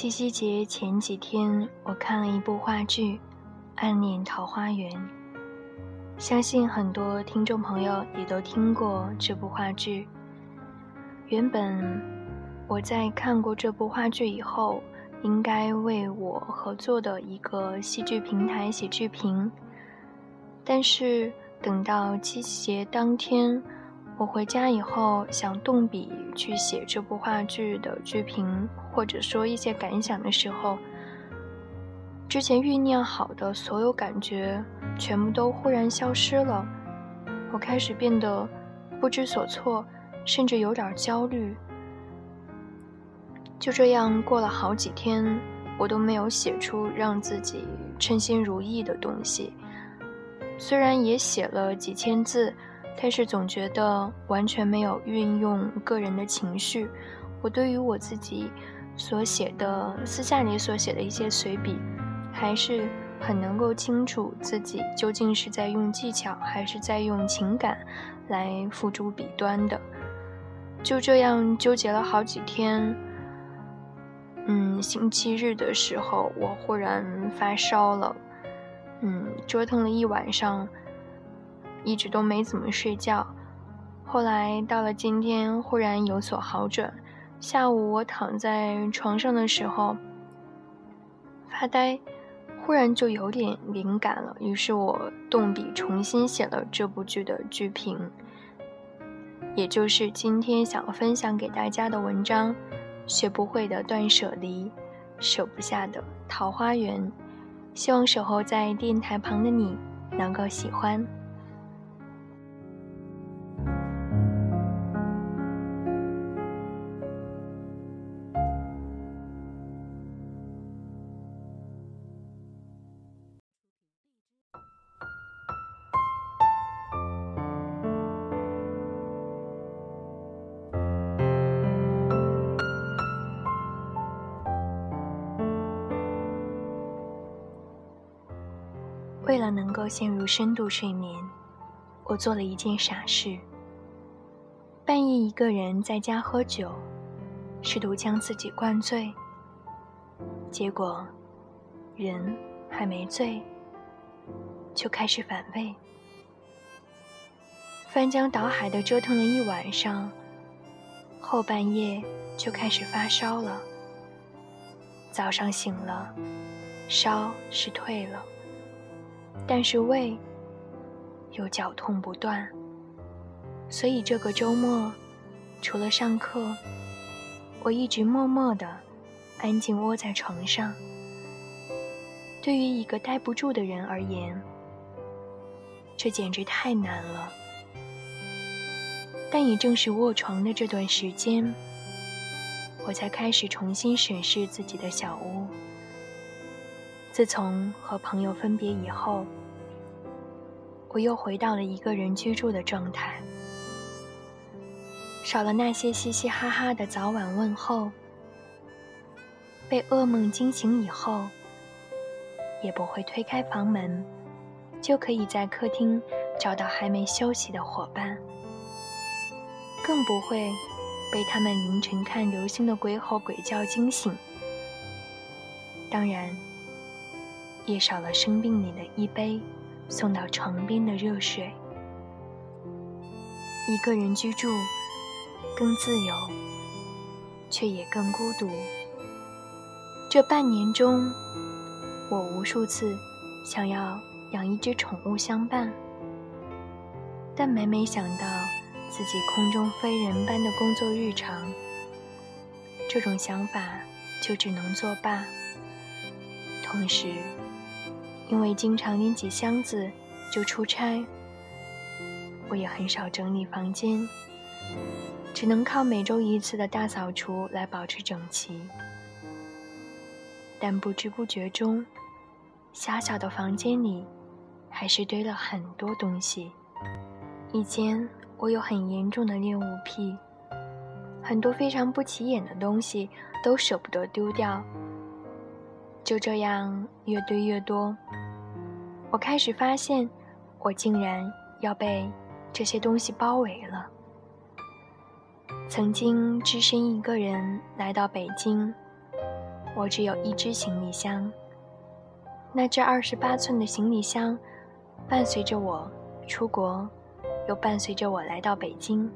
七夕节前几天，我看了一部话剧《暗恋桃花源》，相信很多听众朋友也都听过这部话剧。原本我在看过这部话剧以后，应该为我合作的一个戏剧平台写剧评，但是等到七夕节当天。我回家以后想动笔去写这部话剧的剧评，或者说一些感想的时候，之前酝酿好的所有感觉全部都忽然消失了。我开始变得不知所措，甚至有点焦虑。就这样过了好几天，我都没有写出让自己称心如意的东西。虽然也写了几千字。但是总觉得完全没有运用个人的情绪。我对于我自己所写的私下里所写的一些随笔，还是很能够清楚自己究竟是在用技巧还是在用情感来付诸笔端的。就这样纠结了好几天。嗯，星期日的时候，我忽然发烧了。嗯，折腾了一晚上。一直都没怎么睡觉，后来到了今天，忽然有所好转。下午我躺在床上的时候发呆，忽然就有点灵感了。于是我动笔重新写了这部剧的剧评，也就是今天想要分享给大家的文章：学不会的断舍离，舍不下的桃花源。希望守候在电台旁的你能够喜欢。为了能够陷入深度睡眠，我做了一件傻事。半夜一个人在家喝酒，试图将自己灌醉。结果，人还没醉，就开始反胃。翻江倒海的折腾了一晚上，后半夜就开始发烧了。早上醒了，烧是退了。但是胃又绞痛不断，所以这个周末除了上课，我一直默默的安静窝在床上。对于一个待不住的人而言，这简直太难了。但也正是卧床的这段时间，我才开始重新审视自己的小屋。自从和朋友分别以后，我又回到了一个人居住的状态，少了那些嘻嘻哈哈的早晚问候，被噩梦惊醒以后，也不会推开房门，就可以在客厅找到还没休息的伙伴，更不会被他们凌晨看流星的鬼吼鬼叫惊醒。当然。也少了生病里的一杯送到床边的热水。一个人居住，更自由，却也更孤独。这半年中，我无数次想要养一只宠物相伴，但每每想到自己空中飞人般的工作日常，这种想法就只能作罢。同时，因为经常拎起箱子就出差，我也很少整理房间，只能靠每周一次的大扫除来保持整齐。但不知不觉中，狭小的房间里还是堆了很多东西。以前我有很严重的恋物癖，很多非常不起眼的东西都舍不得丢掉。就这样越堆越多，我开始发现，我竟然要被这些东西包围了。曾经只身一个人来到北京。我只有一只行李箱，那只二十八寸的行李箱，伴随着我出国，又伴随着我来到北京。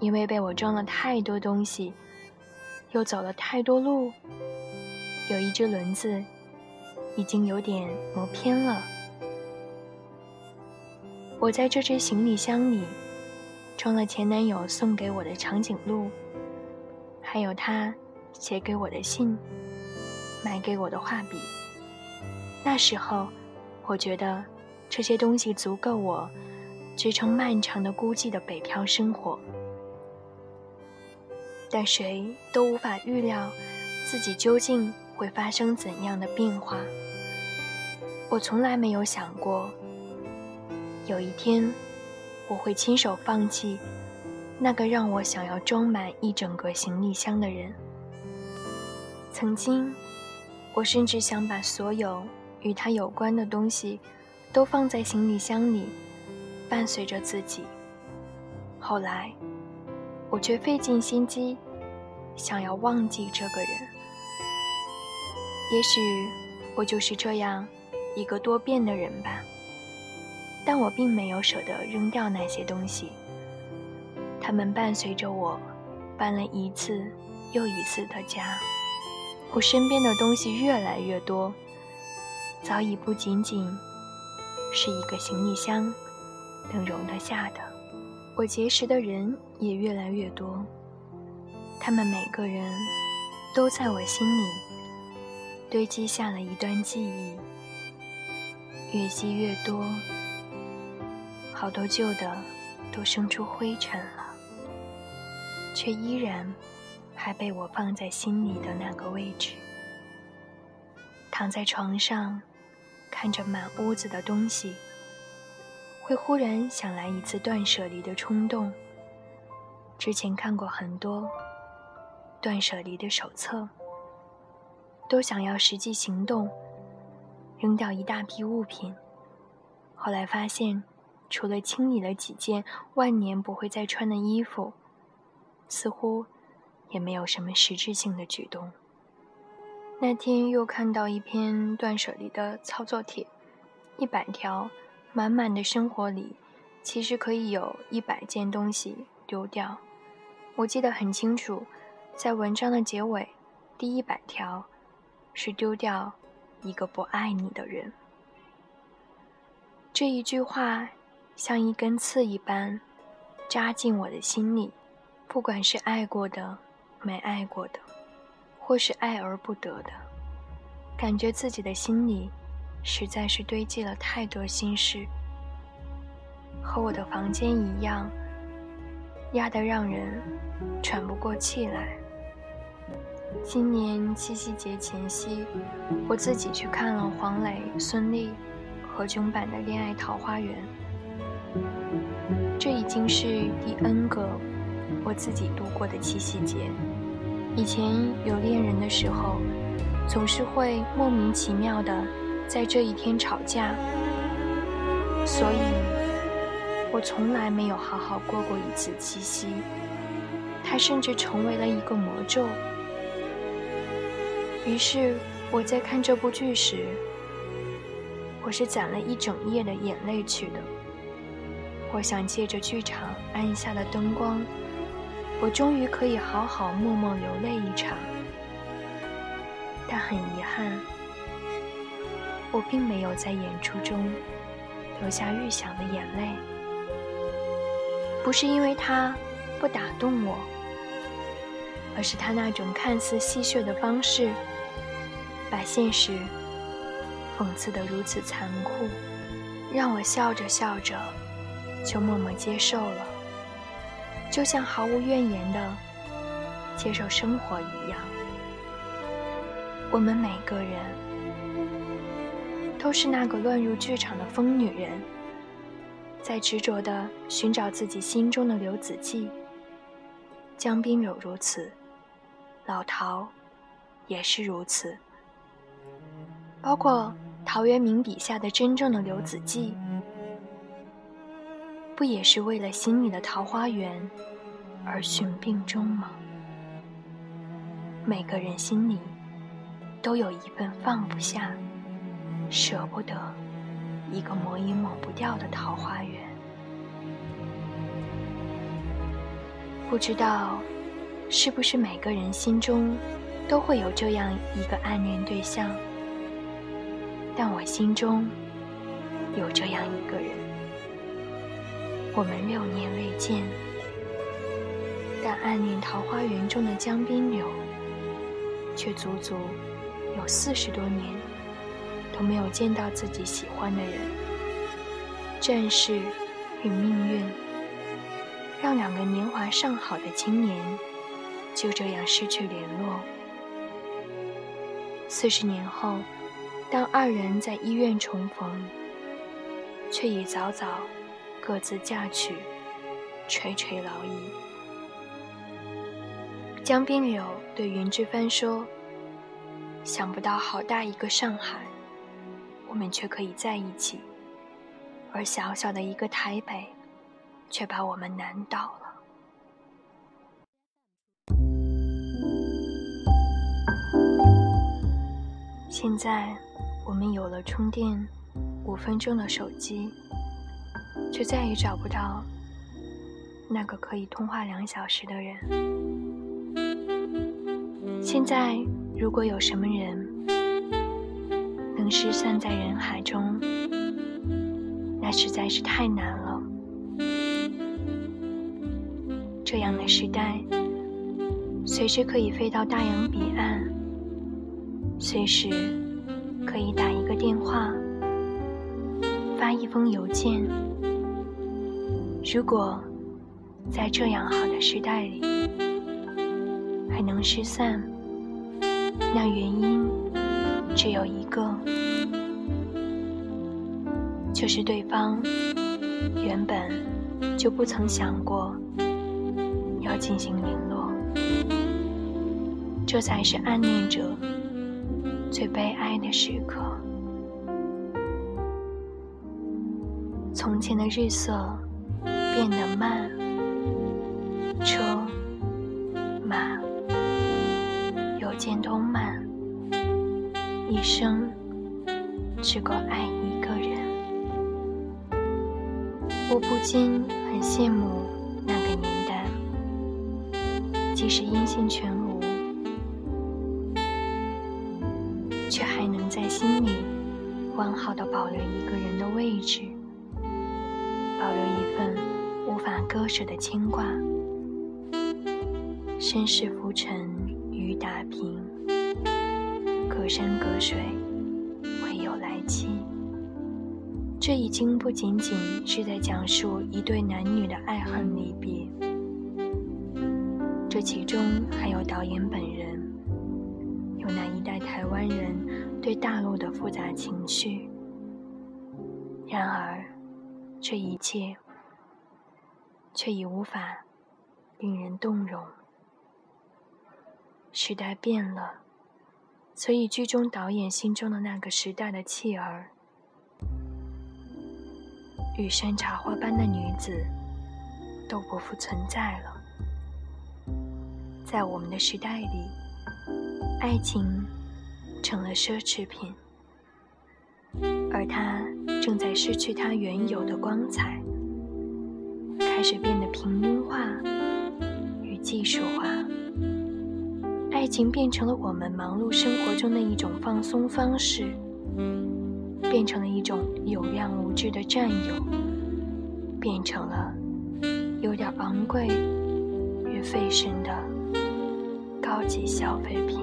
因为被我装了太多东西，又走了太多路，有一只轮子已经有点磨偏了。我在这只行李箱里装了前男友送给我的长颈鹿，还有他。写给我的信，买给我的画笔。那时候，我觉得这些东西足够我支撑漫长的孤寂的北漂生活。但谁都无法预料自己究竟会发生怎样的变化。我从来没有想过，有一天我会亲手放弃那个让我想要装满一整个行李箱的人。曾经，我甚至想把所有与他有关的东西都放在行李箱里，伴随着自己。后来，我却费尽心机想要忘记这个人。也许我就是这样一个多变的人吧。但我并没有舍得扔掉那些东西，他们伴随着我搬了一次又一次的家。我身边的东西越来越多，早已不仅仅是一个行李箱能容得下的。我结识的人也越来越多，他们每个人都在我心里堆积下了一段记忆，越积越多，好多旧的都生出灰尘了，却依然。还被我放在心里的那个位置。躺在床上，看着满屋子的东西，会忽然想来一次断舍离的冲动。之前看过很多断舍离的手册，都想要实际行动，扔掉一大批物品。后来发现，除了清理了几件万年不会再穿的衣服，似乎。也没有什么实质性的举动。那天又看到一篇断舍离的操作帖，一百条满满的生活里，其实可以有一百件东西丢掉。我记得很清楚，在文章的结尾，第一百条是丢掉一个不爱你的人。这一句话像一根刺一般扎进我的心里，不管是爱过的。没爱过的，或是爱而不得的，感觉自己的心里实在是堆积了太多心事，和我的房间一样，压得让人喘不过气来。今年七夕节前夕，我自己去看了黄磊、孙俪、何炅版的《恋爱桃花源》，这已经是第 N 个我自己度过的七夕节。以前有恋人的时候，总是会莫名其妙的在这一天吵架，所以我从来没有好好过过一次七夕。它甚至成为了一个魔咒。于是我在看这部剧时，我是攒了一整夜的眼泪去的。我想借着剧场暗下的灯光。我终于可以好好默默流泪一场，但很遗憾，我并没有在演出中留下预想的眼泪。不是因为他不打动我，而是他那种看似戏谑的方式，把现实讽刺得如此残酷，让我笑着笑着就默默接受了，就像毫无怨言的接受生活一样。我们每个人都是那个乱入剧场的疯女人，在执着的寻找自己心中的刘子骥。江滨柳如此，老陶也是如此，包括陶渊明笔下的真正的刘子骥。不也是为了心里的桃花源而寻病终吗？每个人心里都有一份放不下、舍不得、一个抹也抹不掉的桃花源。不知道是不是每个人心中都会有这样一个暗恋对象，但我心中有这样一个人。我们六年未见，但暗恋桃花源中的江滨柳，却足足有四十多年都没有见到自己喜欢的人。战事与命运，让两个年华尚好的青年就这样失去联络。四十年后，当二人在医院重逢，却已早早。各自嫁娶，垂垂老矣。江滨柳对云之帆说：“想不到好大一个上海，我们却可以在一起；而小小的一个台北，却把我们难倒了。”现在，我们有了充电五分钟的手机。却再也找不到那个可以通话两小时的人。现在，如果有什么人能失散在人海中，那实在是太难了。这样的时代，随时可以飞到大洋彼岸，随时可以打一个电话，发一封邮件。如果在这样好的时代里还能失散，那原因只有一个，就是对方原本就不曾想过要进行联络。这才是暗恋者最悲哀的时刻。从前的日色。变得慢，车马邮件都慢，一生只够爱一个人。我不禁很羡慕那个年代，即使音信全无完好的保留一个人的位置，保留一份。无法割舍的牵挂，身世浮沉，雨打萍，隔山隔水，唯有来期。这已经不仅仅是在讲述一对男女的爱恨离别，这其中还有导演本人，对大陆的复杂情绪。然而，这一切。却已无法令人动容。时代变了，所以剧中导演心中的那个时代的弃儿，雨山茶花般的女子，都不复存在了。在我们的时代里，爱情成了奢侈品，而它正在失去它原有的光彩。开始变得平民化与技术化，爱情变成了我们忙碌生活中的一种放松方式，变成了一种有量无质的占有，变成了有点昂贵与费神的高级消费品。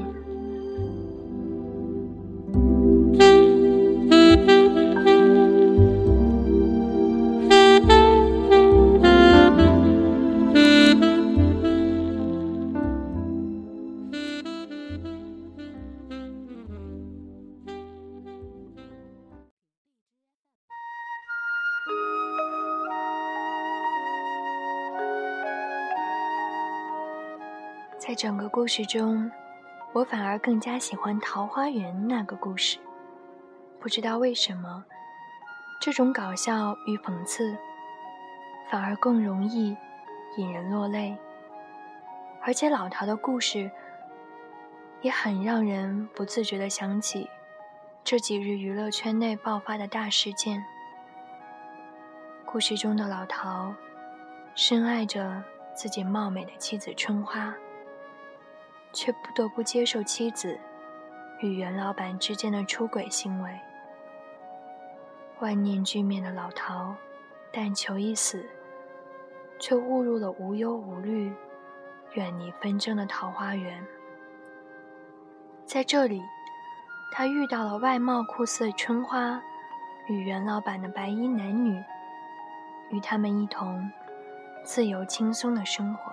整个故事中，我反而更加喜欢桃花源那个故事。不知道为什么，这种搞笑与讽刺，反而更容易引人落泪。而且老陶的故事，也很让人不自觉地想起这几日娱乐圈内爆发的大事件。故事中的老陶，深爱着自己貌美的妻子春花，却不得不接受妻子与袁老板之间的出轨行为。万念俱灭的老陶，但求一死，却误入了无忧无虑、远离纷争的桃花源。在这里，他遇到了外貌酷似的春花与袁老板的白衣男女，与他们一同自由轻松的生活。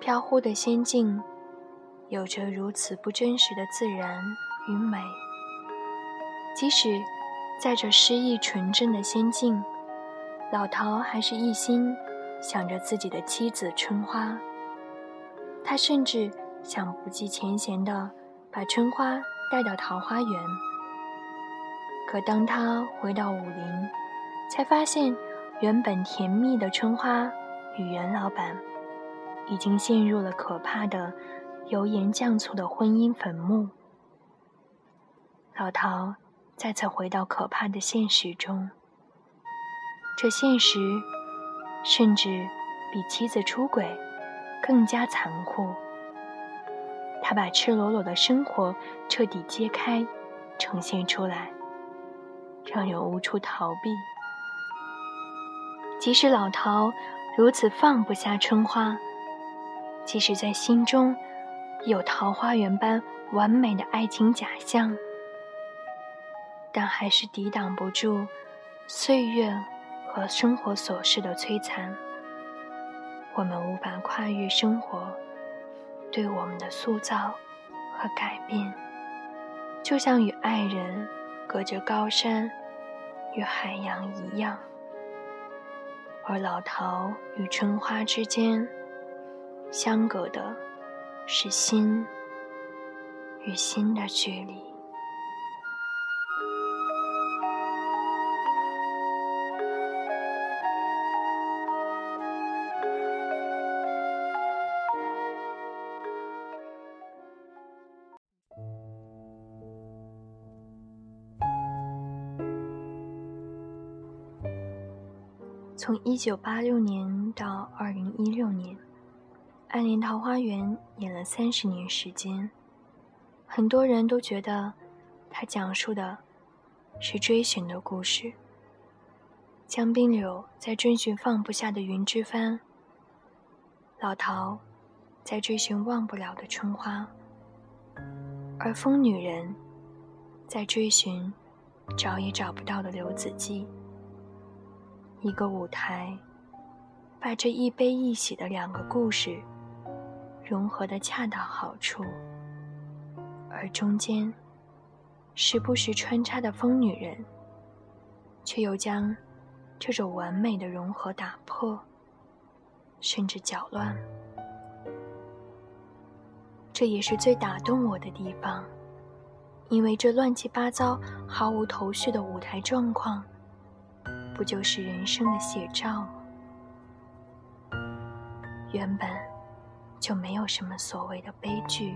飘忽的仙境，有着如此不真实的自然与美。即使在这诗意纯真的仙境，老陶还是一心想着自己的妻子春花。他甚至想不计前嫌地把春花带到桃花源。可当他回到武林，才发现原本甜蜜的春花与袁老板，已经陷入了可怕的油盐酱醋的婚姻坟墓。老陶。再次回到可怕的现实中，这现实甚至比妻子出轨更加残酷。他把赤裸裸的生活彻底揭开，呈现出来，让人无处逃避。即使老陶如此放不下春花，即使在心中有桃花源般完美的爱情假象。但还是抵挡不住岁月和生活琐事的摧残。我们无法跨越生活对我们的塑造和改变，就像与爱人隔着高山与海洋一样。而老陶与春花之间相隔的是心与心的距离。从一九八六年到二零一六年，《暗恋桃花源》演了三十年时间，很多人都觉得，它讲述的是追寻的故事。江滨柳在追寻放不下的云之帆，老陶在追寻忘不了的春花，而疯女人在追寻找也找不到的刘子骥。一个舞台，把这一悲一喜的两个故事融合的恰到好处，而中间时不时穿插的疯女人，却又将这种完美的融合打破，甚至搅乱。这也是最打动我的地方，因为这乱七八糟、毫无头绪的舞台状况。不就是人生的写照吗？原本就没有什么所谓的悲剧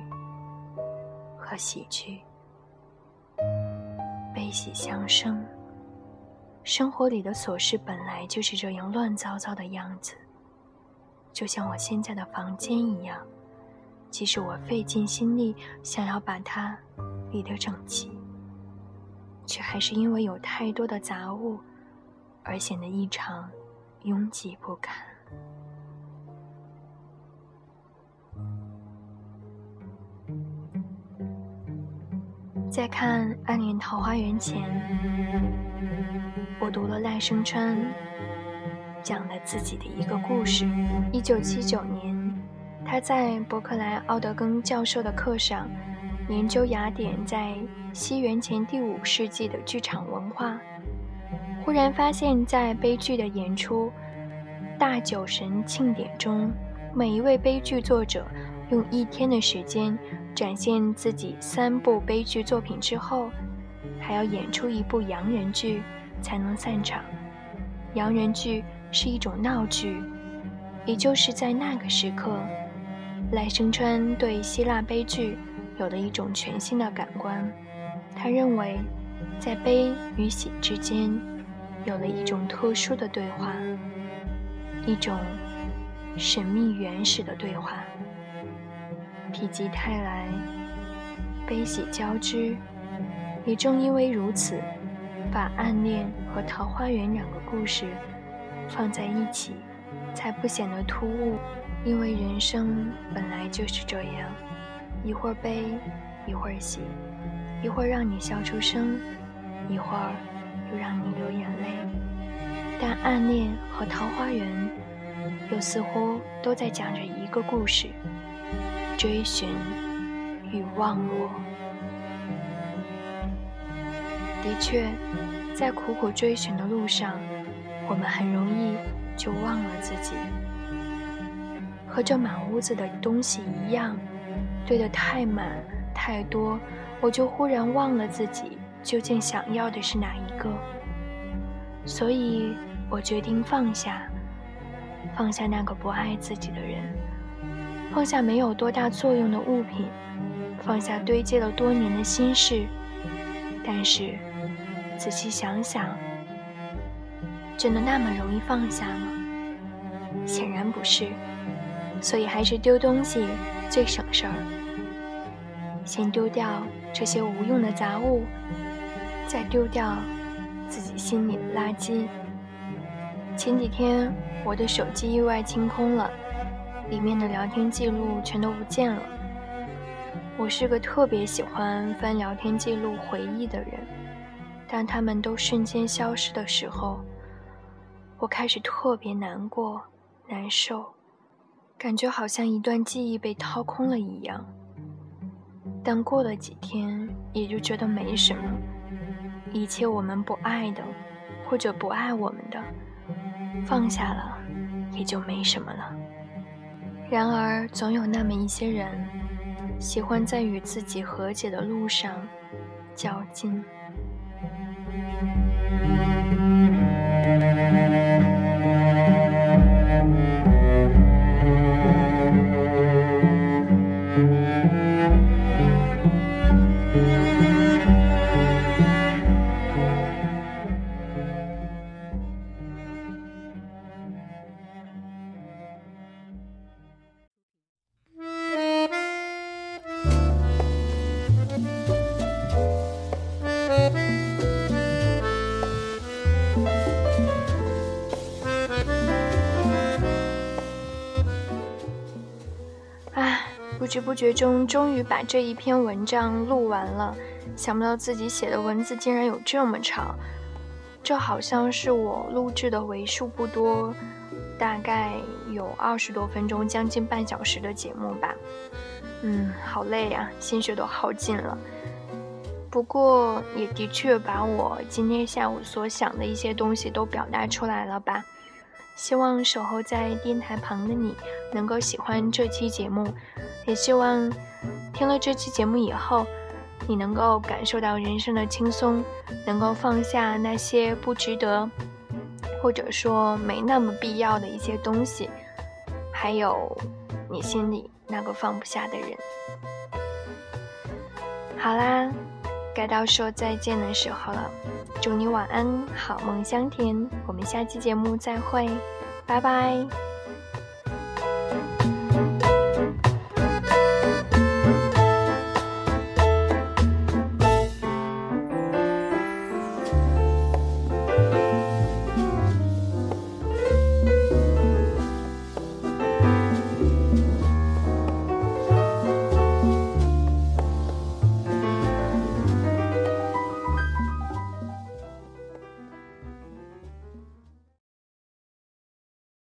和喜剧，悲喜相生。生活里的琐事本来就是这样乱糟糟的样子，就像我现在的房间一样，即使我费尽心力想要把它理得整齐，却还是因为有太多的杂物。而显得异常拥挤不堪。在看《暗恋桃花源》前，我读了赖声川讲了自己的一个故事。一九七九年，他在伯克莱奥德根教授的课上研究雅典在西元前第五世纪的剧场文化。忽然发现，在悲剧的演出《大酒神庆典》中，每一位悲剧作者用一天的时间展现自己三部悲剧作品之后，还要演出一部洋人剧才能散场。洋人剧是一种闹剧，也就是在那个时刻，赖声川对希腊悲剧有了一种全新的感官。他认为，在悲与喜之间，有了一种特殊的对话，一种神秘原始的对话。否极泰来，悲喜交织。也正因为如此，把暗恋和桃花源两个故事放在一起，才不显得突兀。因为人生本来就是这样，一会儿悲，一会儿喜。一会儿让你笑出声，一会儿又让你流眼泪，但暗恋和桃花源又似乎都在讲着一个故事：追寻与忘我。的确，在苦苦追寻的路上，我们很容易就忘了自己，和这满屋子的东西一样，堆得太满太多。我就忽然忘了自己究竟想要的是哪一个，所以我决定放下，放下那个不爱自己的人，放下没有多大作用的物品，放下堆积了多年的心事。但是，仔细想想，真的那么容易放下吗？显然不是，所以还是丢东西最省事儿。先丢掉这些无用的杂物，再丢掉自己心里的垃圾。前几天我的手机意外清空了，里面的聊天记录全都不见了。我是个特别喜欢翻聊天记录回忆的人，当他们都瞬间消失的时候，我开始特别难过、难受，感觉好像一段记忆被掏空了一样。但过了几天，也就觉得没什么。一切我们不爱的，或者不爱我们的，放下了，也就没什么了。然而，总有那么一些人，喜欢在与自己和解的路上较劲。不知不觉中，终于把这一篇文章录完了。想不到自己写的文字竟然有这么长，这好像是我录制的为数不多，大概有二十多分钟，将近半小时的节目吧。嗯，好累呀，心血都耗尽了。不过也的确把我今天下午所想的一些东西都表达出来了吧。希望守候在电台旁的你能够喜欢这期节目。也希望听了这期节目以后，你能够感受到人生的轻松，能够放下那些不值得，或者说没那么必要的一些东西，还有你心里那个放不下的人。好啦，该到说再见的时候了，祝你晚安，好梦香甜。我们下期节目再会，拜拜。